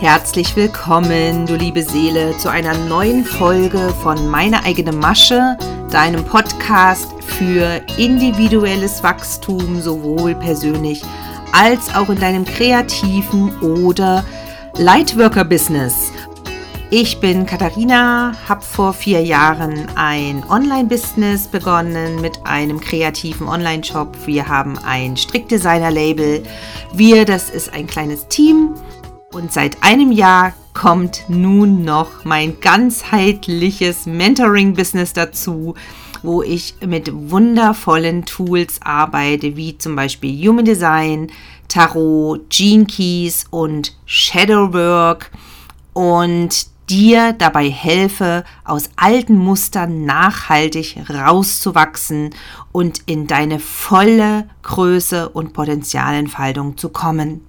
Herzlich willkommen, du liebe Seele, zu einer neuen Folge von Meine eigene Masche, deinem Podcast für individuelles Wachstum, sowohl persönlich als auch in deinem kreativen oder Lightworker-Business. Ich bin Katharina, habe vor vier Jahren ein Online-Business begonnen mit einem kreativen Online-Shop. Wir haben ein Strickdesigner-Label. Wir, das ist ein kleines Team. Und seit einem Jahr kommt nun noch mein ganzheitliches Mentoring-Business dazu, wo ich mit wundervollen Tools arbeite, wie zum Beispiel Human Design, Tarot, Gene Keys und Shadowwork. Und dir dabei helfe, aus alten Mustern nachhaltig rauszuwachsen und in deine volle Größe und Potenzialentfaltung zu kommen.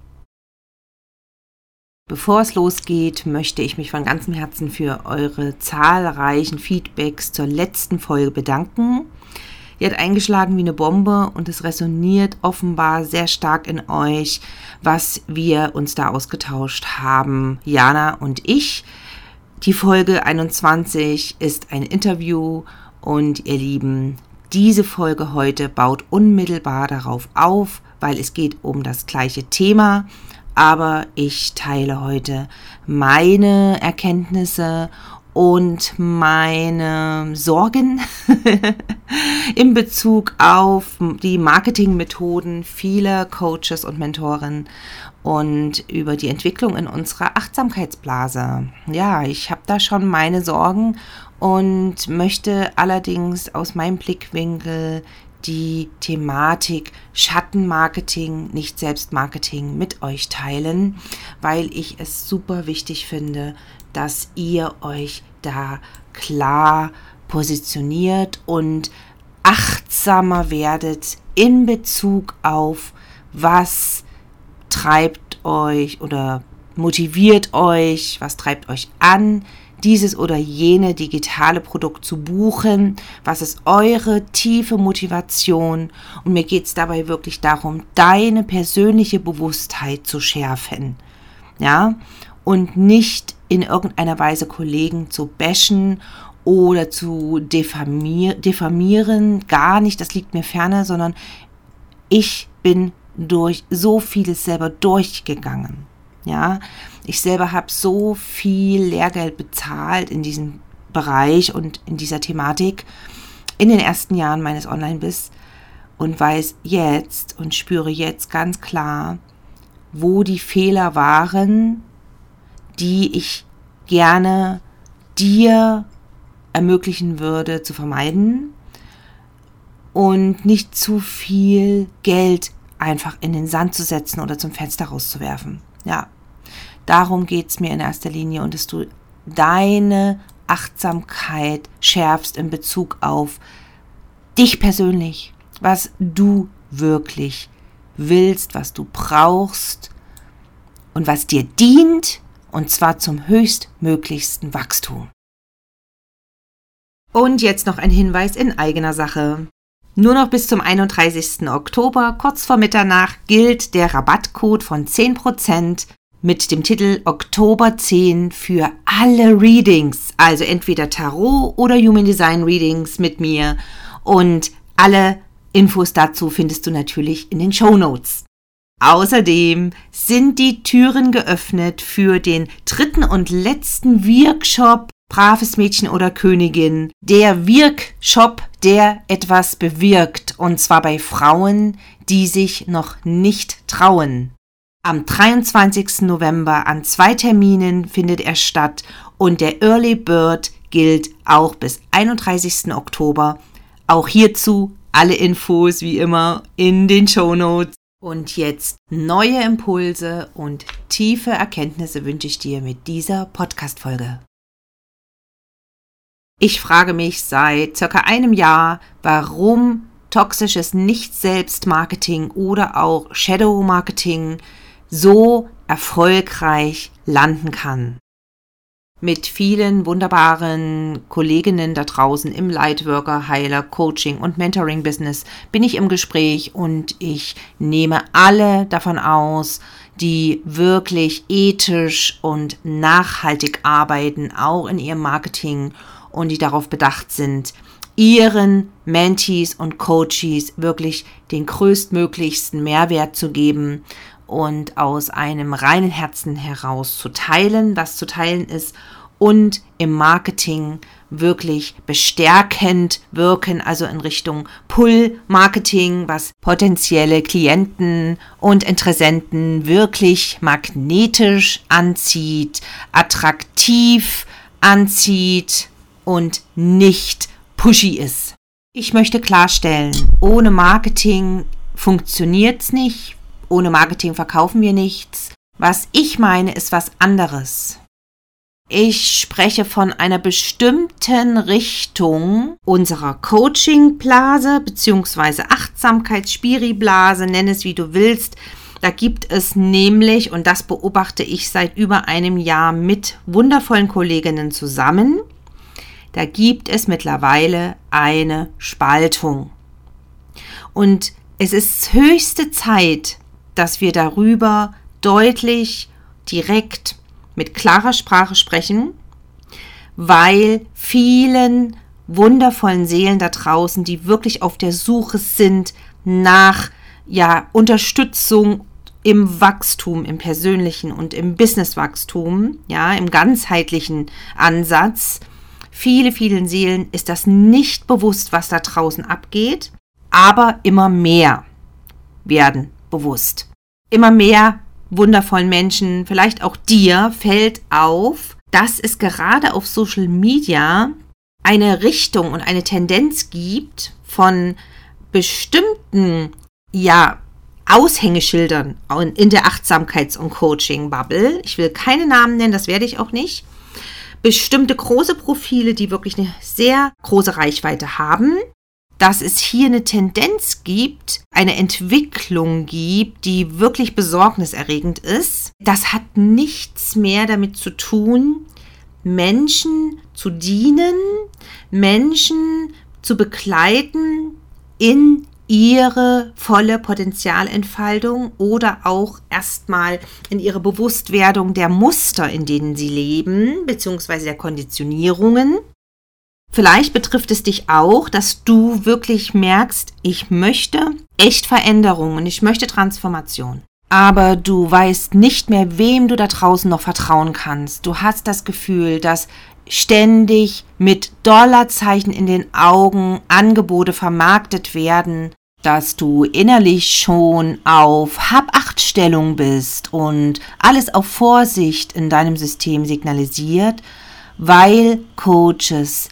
Bevor es losgeht, möchte ich mich von ganzem Herzen für eure zahlreichen Feedbacks zur letzten Folge bedanken. Die hat eingeschlagen wie eine Bombe und es resoniert offenbar sehr stark in euch, was wir uns da ausgetauscht haben, Jana und ich. Die Folge 21 ist ein Interview und ihr Lieben, diese Folge heute baut unmittelbar darauf auf, weil es geht um das gleiche Thema, aber ich teile heute meine Erkenntnisse und meine Sorgen in Bezug auf die Marketingmethoden vieler Coaches und Mentoren und über die Entwicklung in unserer Achtsamkeitsblase. Ja, ich habe da schon meine Sorgen und möchte allerdings aus meinem Blickwinkel die Thematik Schattenmarketing, nicht Selbstmarketing mit euch teilen, weil ich es super wichtig finde, dass ihr euch da klar positioniert und achtsamer werdet in Bezug auf, was treibt euch oder motiviert euch, was treibt euch an, dieses oder jene digitale Produkt zu buchen? Was ist eure tiefe Motivation? Und mir geht es dabei wirklich darum, deine persönliche Bewusstheit zu schärfen. Ja, und nicht in irgendeiner Weise Kollegen zu bashen oder zu diffamier diffamieren. Gar nicht, das liegt mir ferne, sondern ich bin durch so vieles selber durchgegangen. Ja, ich selber habe so viel Lehrgeld bezahlt in diesem Bereich und in dieser Thematik in den ersten Jahren meines Online-Biss und weiß jetzt und spüre jetzt ganz klar, wo die Fehler waren, die ich gerne dir ermöglichen würde zu vermeiden und nicht zu viel Geld einfach in den Sand zu setzen oder zum Fenster rauszuwerfen. Ja, darum geht es mir in erster Linie und dass du deine Achtsamkeit schärfst in Bezug auf dich persönlich, was du wirklich willst, was du brauchst und was dir dient und zwar zum höchstmöglichsten Wachstum. Und jetzt noch ein Hinweis in eigener Sache. Nur noch bis zum 31. Oktober, kurz vor Mitternacht, gilt der Rabattcode von 10% mit dem Titel Oktober 10 für alle Readings, also entweder Tarot oder Human Design Readings mit mir. Und alle Infos dazu findest du natürlich in den Show Notes. Außerdem sind die Türen geöffnet für den dritten und letzten Workshop braves Mädchen oder Königin, der Wirkshop, der etwas bewirkt, und zwar bei Frauen, die sich noch nicht trauen. Am 23. November an zwei Terminen findet er statt und der Early Bird gilt auch bis 31. Oktober. Auch hierzu alle Infos wie immer in den Show Notes. Und jetzt neue Impulse und tiefe Erkenntnisse wünsche ich dir mit dieser Podcast-Folge. Ich frage mich seit circa einem Jahr, warum toxisches Nicht-Selbst-Marketing oder auch Shadow-Marketing so erfolgreich landen kann. Mit vielen wunderbaren Kolleginnen da draußen im Lightworker, Heiler, Coaching und Mentoring Business bin ich im Gespräch und ich nehme alle davon aus, die wirklich ethisch und nachhaltig arbeiten, auch in ihrem Marketing und die darauf bedacht sind, ihren Mentees und Coaches wirklich den größtmöglichsten Mehrwert zu geben und aus einem reinen Herzen heraus zu teilen, was zu teilen ist und im Marketing wirklich bestärkend wirken, also in Richtung Pull-Marketing, was potenzielle Klienten und Interessenten wirklich magnetisch anzieht, attraktiv anzieht und nicht pushy ist. Ich möchte klarstellen, ohne Marketing funktioniert es nicht, ohne Marketing verkaufen wir nichts. Was ich meine, ist was anderes. Ich spreche von einer bestimmten Richtung unserer Coaching-Blase bzw. Achtsamkeits-Spiri-Blase, nenn es wie du willst. Da gibt es nämlich, und das beobachte ich seit über einem Jahr mit wundervollen Kolleginnen zusammen, da gibt es mittlerweile eine Spaltung. Und es ist höchste Zeit, dass wir darüber deutlich, direkt mit klarer Sprache sprechen, weil vielen wundervollen Seelen da draußen, die wirklich auf der Suche sind nach ja, Unterstützung im Wachstum, im persönlichen und im Businesswachstum, ja, im ganzheitlichen Ansatz. Viele, vielen Seelen ist das nicht bewusst, was da draußen abgeht, aber immer mehr werden bewusst. Immer mehr wundervollen Menschen, vielleicht auch dir, fällt auf, dass es gerade auf Social Media eine Richtung und eine Tendenz gibt von bestimmten, ja, Aushängeschildern in der Achtsamkeits- und Coaching-Bubble. Ich will keine Namen nennen, das werde ich auch nicht. Bestimmte große Profile, die wirklich eine sehr große Reichweite haben, dass es hier eine Tendenz gibt, eine Entwicklung gibt, die wirklich besorgniserregend ist. Das hat nichts mehr damit zu tun, Menschen zu dienen, Menschen zu begleiten in ihre volle Potenzialentfaltung oder auch erstmal in ihre Bewusstwerdung der Muster, in denen sie leben, beziehungsweise der Konditionierungen. Vielleicht betrifft es dich auch, dass du wirklich merkst, ich möchte echt Veränderungen, ich möchte Transformation. Aber du weißt nicht mehr, wem du da draußen noch vertrauen kannst. Du hast das Gefühl, dass ständig mit Dollarzeichen in den Augen Angebote vermarktet werden, dass du innerlich schon auf Hab-Acht-Stellung bist und alles auf Vorsicht in deinem System signalisiert, weil Coaches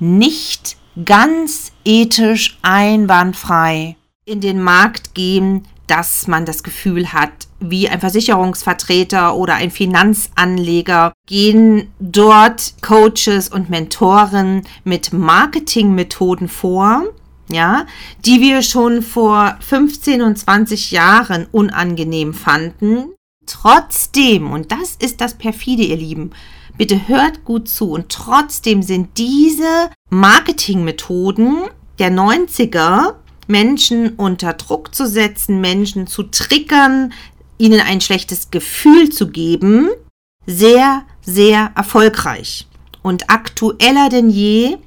nicht ganz ethisch einwandfrei in den Markt gehen, dass man das Gefühl hat, wie ein Versicherungsvertreter oder ein Finanzanleger gehen dort Coaches und Mentoren mit Marketingmethoden vor, ja, die wir schon vor 15 und 20 Jahren unangenehm fanden. Trotzdem, und das ist das perfide, ihr Lieben, Bitte hört gut zu. Und trotzdem sind diese Marketingmethoden der 90er, Menschen unter Druck zu setzen, Menschen zu triggern, ihnen ein schlechtes Gefühl zu geben, sehr, sehr erfolgreich und aktueller denn je.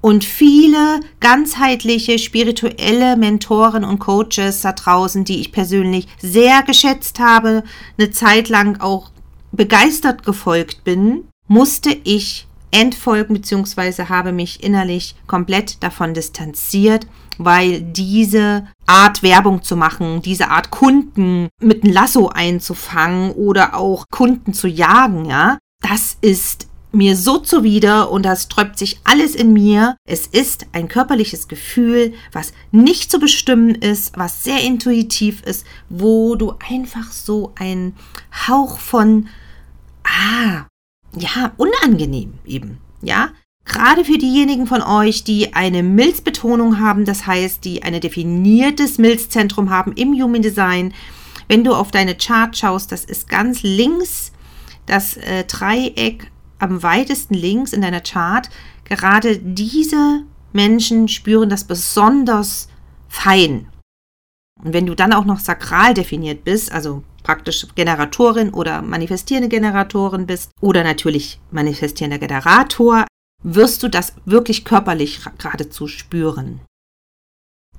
Und viele ganzheitliche spirituelle Mentoren und Coaches da draußen, die ich persönlich sehr geschätzt habe, eine Zeit lang auch begeistert gefolgt bin, musste ich entfolgen bzw. habe mich innerlich komplett davon distanziert, weil diese Art Werbung zu machen, diese Art Kunden mit einem Lasso einzufangen oder auch Kunden zu jagen, ja, das ist mir so zuwider und das sträubt sich alles in mir. Es ist ein körperliches Gefühl, was nicht zu bestimmen ist, was sehr intuitiv ist, wo du einfach so einen Hauch von ah, ja, unangenehm eben, ja. Gerade für diejenigen von euch, die eine Milzbetonung haben, das heißt, die ein definiertes Milzzentrum haben im Human Design, wenn du auf deine Chart schaust, das ist ganz links das äh, Dreieck am weitesten links in deiner Chart. Gerade diese Menschen spüren das besonders fein. Und wenn du dann auch noch sakral definiert bist, also praktisch Generatorin oder manifestierende Generatorin bist oder natürlich manifestierender Generator, wirst du das wirklich körperlich geradezu spüren.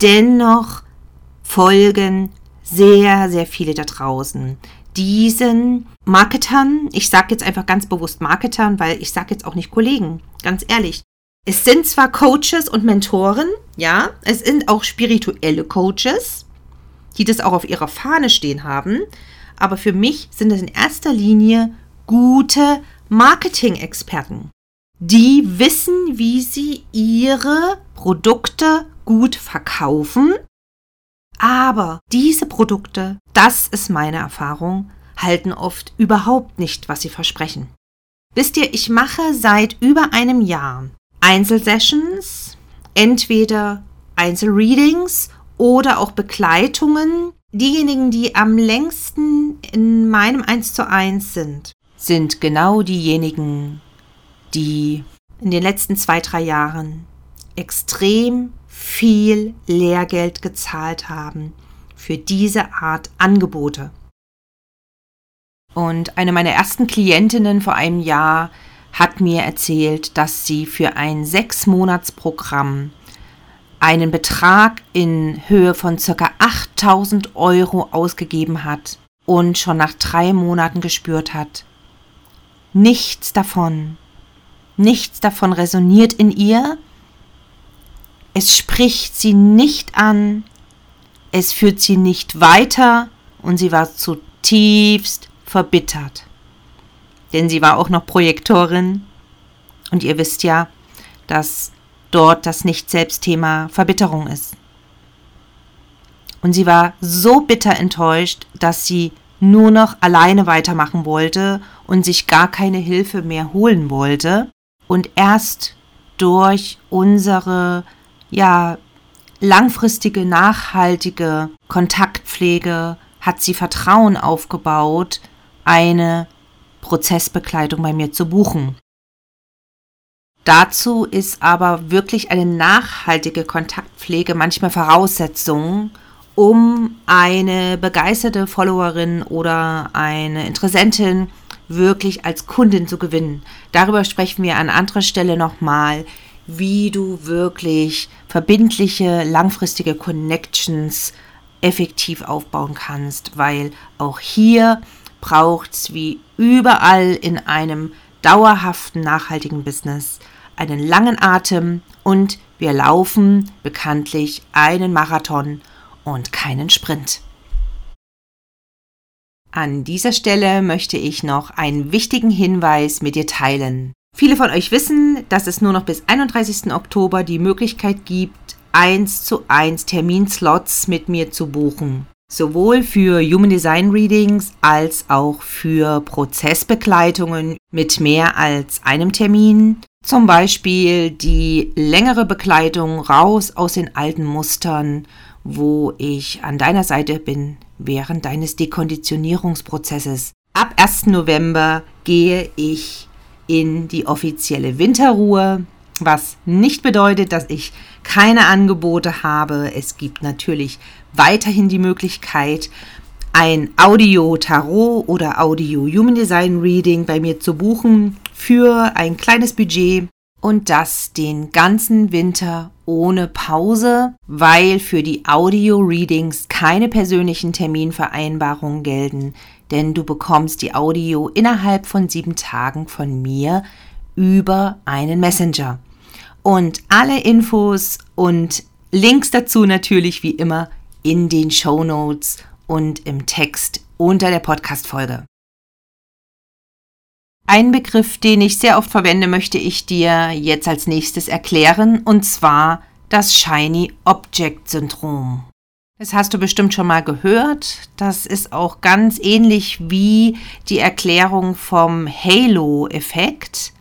Dennoch folgen sehr, sehr viele da draußen diesen Marketern, ich sage jetzt einfach ganz bewusst Marketern, weil ich sage jetzt auch nicht Kollegen, ganz ehrlich. Es sind zwar Coaches und Mentoren, ja, es sind auch spirituelle Coaches, die das auch auf ihrer Fahne stehen haben, aber für mich sind es in erster Linie gute Marketing-Experten, die wissen, wie sie ihre Produkte gut verkaufen aber diese Produkte, das ist meine Erfahrung, halten oft überhaupt nicht, was sie versprechen. Wisst ihr, ich mache seit über einem Jahr Einzelsessions, entweder Einzelreadings oder auch Begleitungen. Diejenigen, die am längsten in meinem 1 zu 1 sind, sind genau diejenigen, die in den letzten zwei, drei Jahren extrem viel Lehrgeld gezahlt haben für diese Art Angebote. Und eine meiner ersten Klientinnen vor einem Jahr hat mir erzählt, dass sie für ein Sechs-Monats-Programm einen Betrag in Höhe von ca. 8000 Euro ausgegeben hat und schon nach drei Monaten gespürt hat, nichts davon, nichts davon resoniert in ihr, es spricht sie nicht an, es führt sie nicht weiter und sie war zutiefst verbittert. Denn sie war auch noch Projektorin und ihr wisst ja, dass dort das Nicht-Selbst-Thema Verbitterung ist. Und sie war so bitter enttäuscht, dass sie nur noch alleine weitermachen wollte und sich gar keine Hilfe mehr holen wollte. Und erst durch unsere ja, langfristige, nachhaltige Kontaktpflege hat sie Vertrauen aufgebaut, eine Prozessbegleitung bei mir zu buchen. Dazu ist aber wirklich eine nachhaltige Kontaktpflege manchmal Voraussetzung, um eine begeisterte Followerin oder eine Interessentin wirklich als Kundin zu gewinnen. Darüber sprechen wir an anderer Stelle nochmal wie du wirklich verbindliche, langfristige Connections effektiv aufbauen kannst, weil auch hier braucht es wie überall in einem dauerhaften, nachhaltigen Business einen langen Atem und wir laufen bekanntlich einen Marathon und keinen Sprint. An dieser Stelle möchte ich noch einen wichtigen Hinweis mit dir teilen. Viele von euch wissen, dass es nur noch bis 31. Oktober die Möglichkeit gibt, 1 zu 1 Terminslots mit mir zu buchen. Sowohl für Human Design Readings als auch für Prozessbegleitungen mit mehr als einem Termin. Zum Beispiel die längere Begleitung raus aus den alten Mustern, wo ich an deiner Seite bin während deines Dekonditionierungsprozesses. Ab 1. November gehe ich in die offizielle Winterruhe, was nicht bedeutet, dass ich keine Angebote habe. Es gibt natürlich weiterhin die Möglichkeit, ein Audio-Tarot oder Audio-Human Design Reading bei mir zu buchen für ein kleines Budget und das den ganzen Winter ohne Pause, weil für die Audio-Readings keine persönlichen Terminvereinbarungen gelten denn du bekommst die Audio innerhalb von sieben Tagen von mir über einen Messenger. Und alle Infos und Links dazu natürlich wie immer in den Show Notes und im Text unter der Podcast-Folge. Ein Begriff, den ich sehr oft verwende, möchte ich dir jetzt als nächstes erklären, und zwar das Shiny Object Syndrom. Das hast du bestimmt schon mal gehört. Das ist auch ganz ähnlich wie die Erklärung vom Halo-Effekt,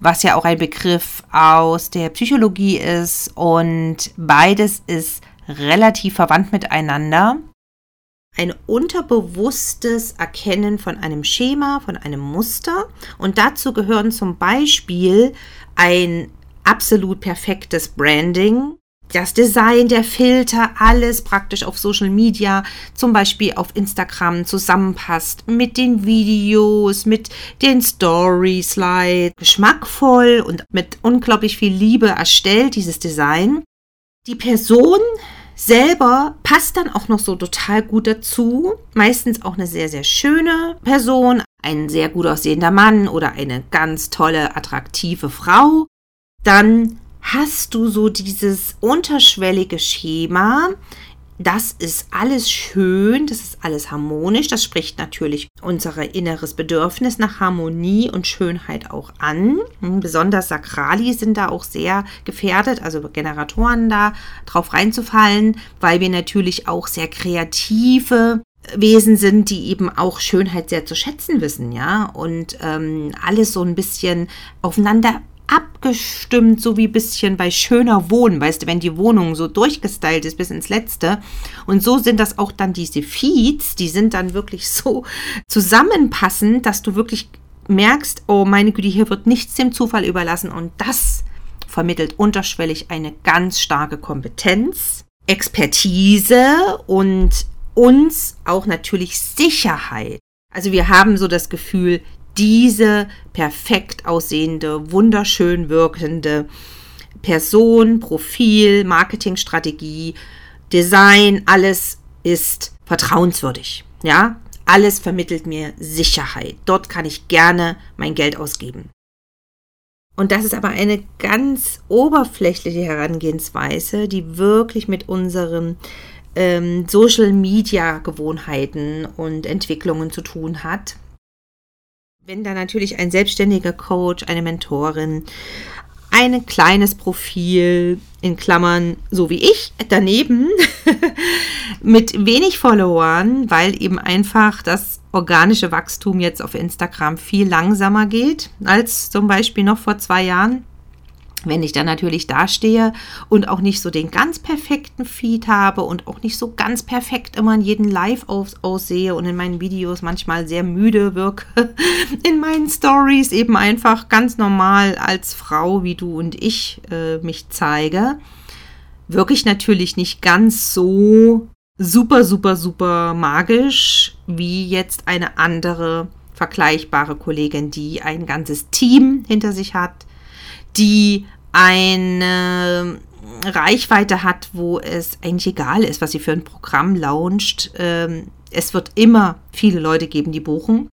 was ja auch ein Begriff aus der Psychologie ist. Und beides ist relativ verwandt miteinander. Ein unterbewusstes Erkennen von einem Schema, von einem Muster. Und dazu gehören zum Beispiel ein absolut perfektes Branding, das Design, der Filter, alles praktisch auf Social Media, zum Beispiel auf Instagram zusammenpasst mit den Videos, mit den Story Slides, geschmackvoll und mit unglaublich viel Liebe erstellt, dieses Design. Die Person selber passt dann auch noch so total gut dazu. Meistens auch eine sehr, sehr schöne Person, ein sehr gut aussehender Mann oder eine ganz tolle, attraktive Frau. Dann hast du so dieses unterschwellige Schema. Das ist alles schön, das ist alles harmonisch. Das spricht natürlich unser inneres Bedürfnis nach Harmonie und Schönheit auch an. Hm, besonders Sakrali sind da auch sehr gefährdet, also Generatoren da drauf reinzufallen, weil wir natürlich auch sehr kreative Wesen sind, die eben auch Schönheit sehr zu schätzen wissen, ja, und ähm, alles so ein bisschen aufeinander abgestimmt, so wie ein bisschen bei schöner Wohnen, weißt du, wenn die Wohnung so durchgestylt ist bis ins Letzte. Und so sind das auch dann diese Feeds, die sind dann wirklich so zusammenpassend, dass du wirklich merkst, oh meine Güte, hier wird nichts dem Zufall überlassen und das vermittelt unterschwellig eine ganz starke Kompetenz, Expertise und uns auch natürlich Sicherheit. Also wir haben so das Gefühl, diese perfekt aussehende, wunderschön wirkende Person, Profil, Marketingstrategie, Design, alles ist vertrauenswürdig. Ja, alles vermittelt mir Sicherheit. Dort kann ich gerne mein Geld ausgeben. Und das ist aber eine ganz oberflächliche Herangehensweise, die wirklich mit unseren ähm, Social-Media-Gewohnheiten und Entwicklungen zu tun hat. Wenn da natürlich ein selbstständiger Coach, eine Mentorin, ein kleines Profil, in Klammern, so wie ich, daneben, mit wenig Followern, weil eben einfach das organische Wachstum jetzt auf Instagram viel langsamer geht als zum Beispiel noch vor zwei Jahren wenn ich dann natürlich dastehe und auch nicht so den ganz perfekten Feed habe und auch nicht so ganz perfekt immer in jedem Live aus aussehe und in meinen Videos manchmal sehr müde wirke, in meinen Stories eben einfach ganz normal als Frau wie du und ich äh, mich zeige, wirke ich natürlich nicht ganz so super, super, super magisch wie jetzt eine andere vergleichbare Kollegin, die ein ganzes Team hinter sich hat, die eine Reichweite hat, wo es eigentlich egal ist, was sie für ein Programm launcht. Ähm, es wird immer viele Leute geben, die buchen.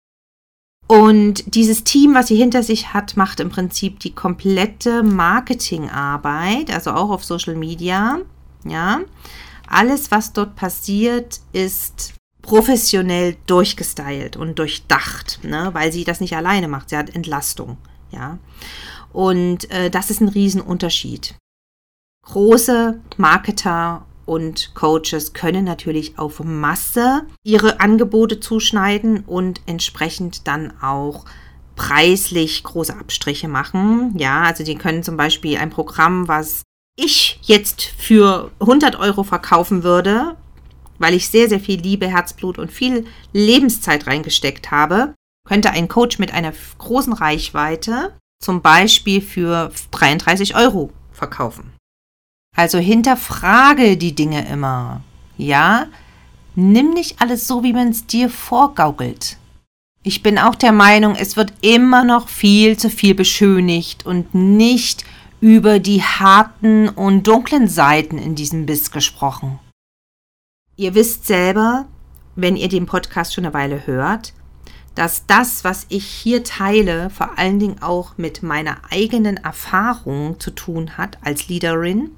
Und dieses Team, was sie hinter sich hat, macht im Prinzip die komplette Marketingarbeit, also auch auf Social Media. Ja, alles, was dort passiert, ist professionell durchgestylt und durchdacht, ne? weil sie das nicht alleine macht. Sie hat Entlastung. Ja. Und äh, das ist ein Riesenunterschied. Große Marketer und Coaches können natürlich auf Masse ihre Angebote zuschneiden und entsprechend dann auch preislich große Abstriche machen. Ja, also die können zum Beispiel ein Programm, was ich jetzt für 100 Euro verkaufen würde, weil ich sehr, sehr viel Liebe, Herzblut und viel Lebenszeit reingesteckt habe, könnte ein Coach mit einer großen Reichweite zum Beispiel für 33 Euro verkaufen. Also hinterfrage die Dinge immer. Ja, nimm nicht alles so, wie man es dir vorgaukelt. Ich bin auch der Meinung, es wird immer noch viel zu viel beschönigt und nicht über die harten und dunklen Seiten in diesem Biss gesprochen. Ihr wisst selber, wenn ihr den Podcast schon eine Weile hört, dass das, was ich hier teile, vor allen Dingen auch mit meiner eigenen Erfahrung zu tun hat als Leaderin,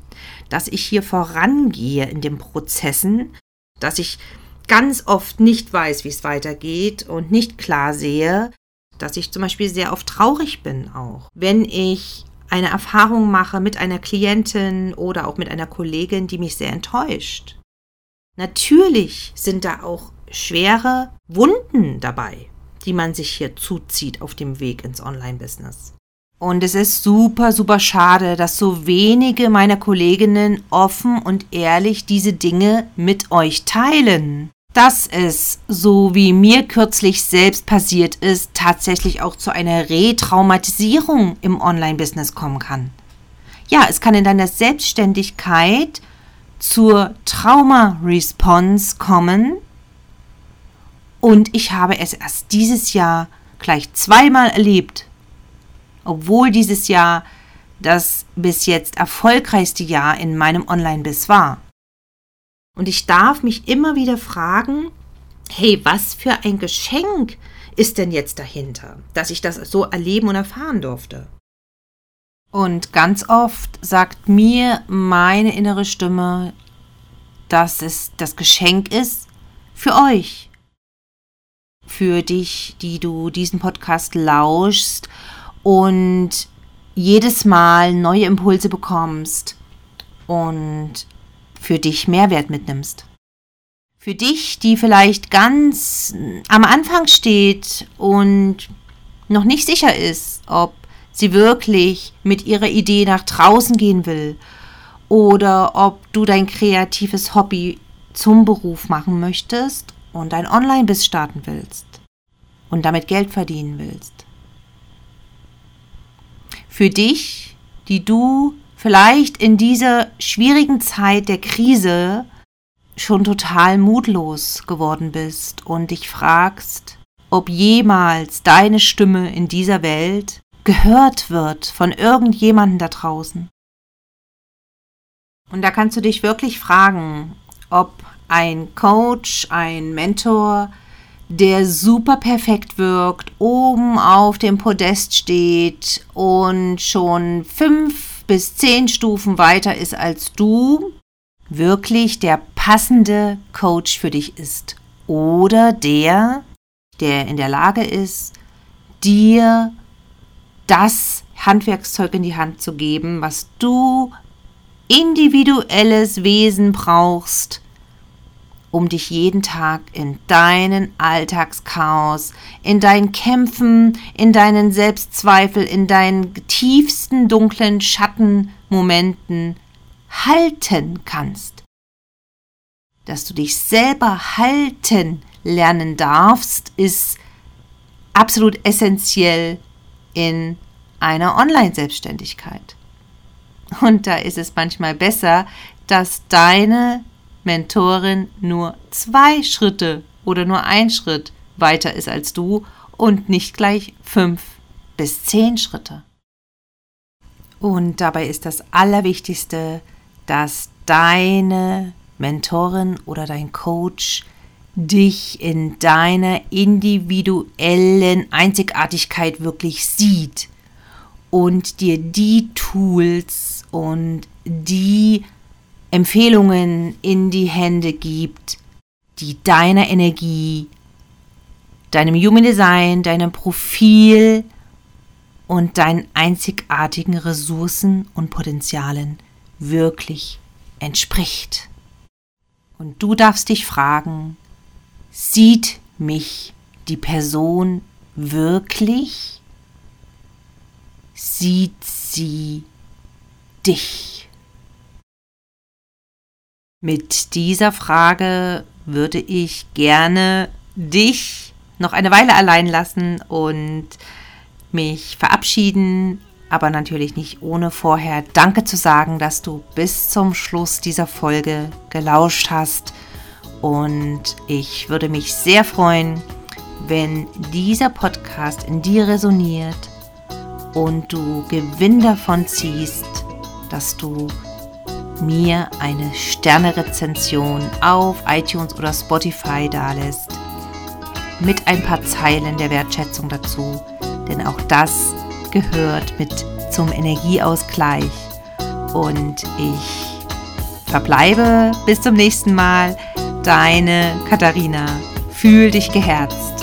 dass ich hier vorangehe in den Prozessen, dass ich ganz oft nicht weiß, wie es weitergeht und nicht klar sehe, dass ich zum Beispiel sehr oft traurig bin auch, wenn ich eine Erfahrung mache mit einer Klientin oder auch mit einer Kollegin, die mich sehr enttäuscht. Natürlich sind da auch schwere Wunden dabei die man sich hier zuzieht auf dem Weg ins Online-Business. Und es ist super, super schade, dass so wenige meiner Kolleginnen offen und ehrlich diese Dinge mit euch teilen. Dass es, so wie mir kürzlich selbst passiert ist, tatsächlich auch zu einer Retraumatisierung im Online-Business kommen kann. ja, es kann in deiner Selbstständigkeit zur Trauma-Response kommen. Und ich habe es erst dieses Jahr gleich zweimal erlebt, obwohl dieses Jahr das bis jetzt erfolgreichste Jahr in meinem Online-Biss war. Und ich darf mich immer wieder fragen, hey, was für ein Geschenk ist denn jetzt dahinter, dass ich das so erleben und erfahren durfte? Und ganz oft sagt mir meine innere Stimme, dass es das Geschenk ist für euch, für dich, die du diesen Podcast lauschst und jedes Mal neue Impulse bekommst und für dich Mehrwert mitnimmst. Für dich, die vielleicht ganz am Anfang steht und noch nicht sicher ist, ob sie wirklich mit ihrer Idee nach draußen gehen will oder ob du dein kreatives Hobby zum Beruf machen möchtest und ein Online-Biss starten willst und damit Geld verdienen willst für dich, die du vielleicht in dieser schwierigen Zeit der Krise schon total mutlos geworden bist und dich fragst, ob jemals deine Stimme in dieser Welt gehört wird von irgendjemandem da draußen. Und da kannst du dich wirklich fragen, ob ein Coach, ein Mentor, der super perfekt wirkt, oben auf dem Podest steht und schon fünf bis zehn Stufen weiter ist als du, wirklich der passende Coach für dich ist. Oder der, der in der Lage ist, dir das Handwerkszeug in die Hand zu geben, was du individuelles Wesen brauchst, um dich jeden Tag in deinen Alltagschaos, in deinen Kämpfen, in deinen Selbstzweifel, in deinen tiefsten dunklen Schattenmomenten halten kannst. Dass du dich selber halten lernen darfst, ist absolut essentiell in einer Online-Selbstständigkeit. Und da ist es manchmal besser, dass deine Mentorin nur zwei Schritte oder nur ein Schritt weiter ist als du und nicht gleich fünf bis zehn Schritte. Und dabei ist das Allerwichtigste, dass deine Mentorin oder dein Coach dich in deiner individuellen Einzigartigkeit wirklich sieht und dir die Tools und die Empfehlungen in die Hände gibt, die deiner Energie, deinem Human Design, deinem Profil und deinen einzigartigen Ressourcen und Potenzialen wirklich entspricht. Und du darfst dich fragen, sieht mich die Person wirklich? Sieht sie dich? Mit dieser Frage würde ich gerne dich noch eine Weile allein lassen und mich verabschieden, aber natürlich nicht ohne vorher Danke zu sagen, dass du bis zum Schluss dieser Folge gelauscht hast. Und ich würde mich sehr freuen, wenn dieser Podcast in dir resoniert und du Gewinn davon ziehst, dass du mir eine Sternerezension auf iTunes oder Spotify dalässt. Mit ein paar Zeilen der Wertschätzung dazu, denn auch das gehört mit zum Energieausgleich. Und ich verbleibe bis zum nächsten Mal. Deine Katharina. Fühl dich geherzt.